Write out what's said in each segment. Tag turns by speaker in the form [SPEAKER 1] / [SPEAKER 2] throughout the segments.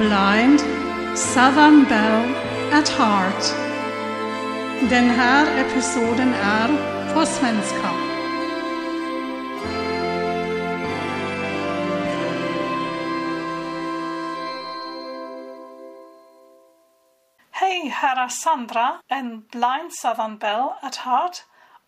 [SPEAKER 1] blind Southern Belle at heart. Den här episoden är på svenska. Hej, här är Sandra, en blind Southern Belle at heart.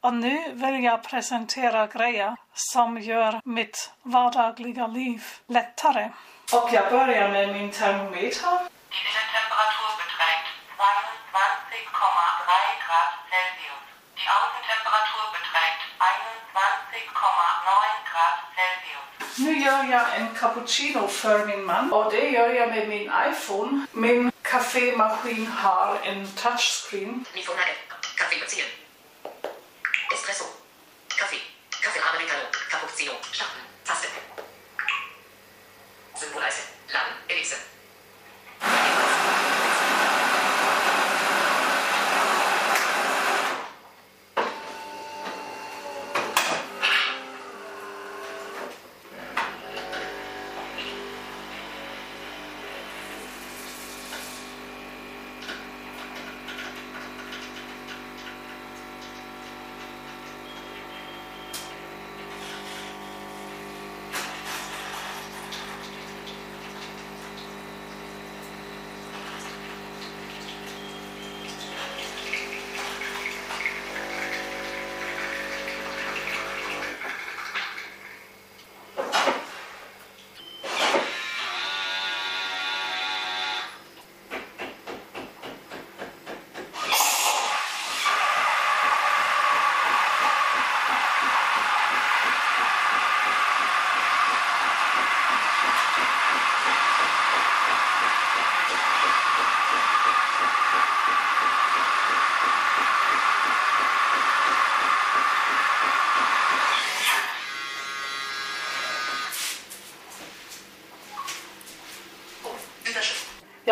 [SPEAKER 1] Och nu vill jag presentera grejer som gör mitt vardagliga liv lättare. Och jag börjar med min termometer.
[SPEAKER 2] Die Innentemperatur beträgt 22,3 Grad Celsius. Die Außentemperatur beträgt 21,9 Grad Celsius.
[SPEAKER 1] Nu gör jag en cappuccino för min man och det gör jag med min iPhone. Min kaffemaskin har en touchscreen.
[SPEAKER 3] Limonade. Kaffee beziehen.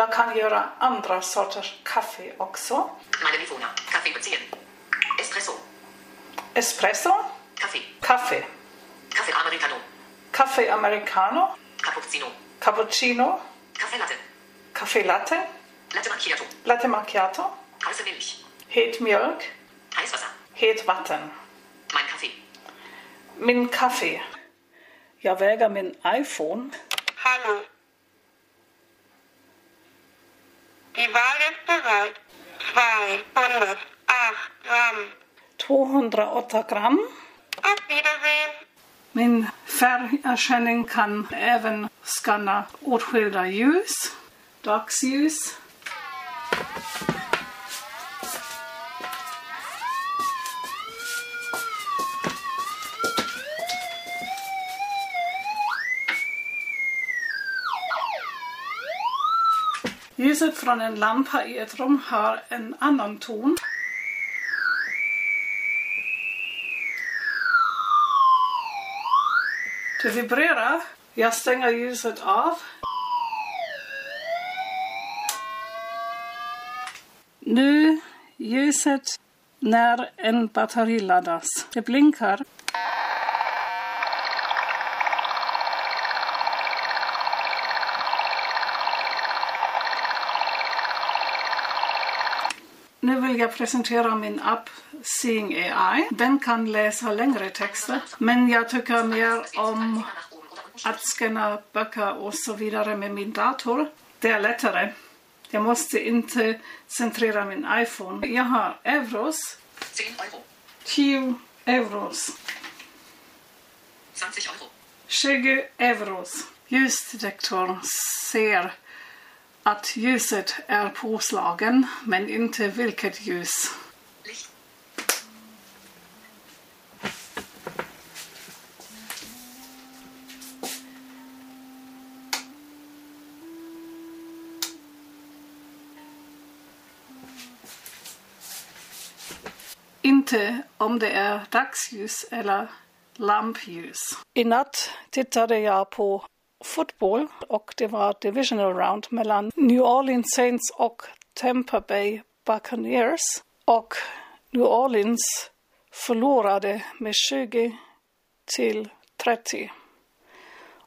[SPEAKER 1] Jag kan göra andra sorters kaffe också.
[SPEAKER 3] Meine Bewohner. Kaffee beziehen. Espresso.
[SPEAKER 1] Espresso,
[SPEAKER 3] Kaffee.
[SPEAKER 1] kaffe,
[SPEAKER 3] Kaffee Americano.
[SPEAKER 1] kaffe americano,
[SPEAKER 3] Cappuccino.
[SPEAKER 1] cappuccino,
[SPEAKER 3] Kaffee Latte.
[SPEAKER 1] kaffe latte,
[SPEAKER 3] Latte Macchiato.
[SPEAKER 1] latte macchiato,
[SPEAKER 3] Heiße Milch.
[SPEAKER 1] het mjölk,
[SPEAKER 3] Heißwasser.
[SPEAKER 1] het vatten.
[SPEAKER 3] Mein Kaffee.
[SPEAKER 1] Min kaffe. Jag väger min iPhone.
[SPEAKER 4] Hallo. Die Wahl ist bereit. 208 Gramm.
[SPEAKER 1] 208 gram.
[SPEAKER 4] Auf Wiedersehen.
[SPEAKER 1] Min färgerkänning kan även skanna åtskilda ljus, dagsljus. Ljuset från en lampa i ett rum har en annan ton. Det vibrerar. Jag stänger ljuset av. Nu ljuset när en batteri laddas. Det blinkar. Nu vill jag presentera min app Seeing AI. Den kan läsa längre texter, men jag tycker mer om att scanna böcker och så vidare med min dator. Det är lättare. Jag måste inte centrera min iPhone. Jag har euros,
[SPEAKER 3] 10 Euro.
[SPEAKER 1] 10 euros,
[SPEAKER 3] 20 Euro.
[SPEAKER 1] 20 euros. Ljusdetektorn ser att ljuset är påslagen, men inte vilket ljus. Inte om det är dagsljus eller lampljus. I natt tittade jag på fotboll och det var divisional round mellan New Orleans Saints och Tampa Bay Buccaneers. Och New Orleans förlorade med 20 till 30.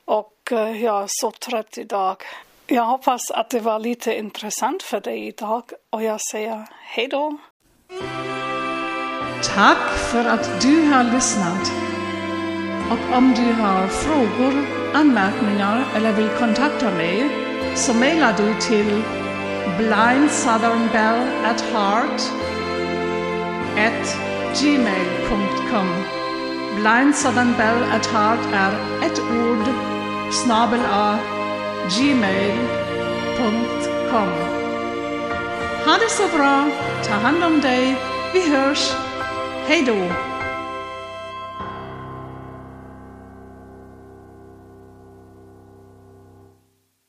[SPEAKER 1] Och eh, jag är så trött idag. Jag hoppas att det var lite intressant för dig idag och jag säger hej då. Tack för att du har lyssnat. Och om du har frågor, anmärkningar eller vill kontakta mig så mejlar du till blindsouthernbellatheart.gmail.com at är ett ord snabel a gmail.com Ha det så bra, ta hand om dig, vi hörs, hej då!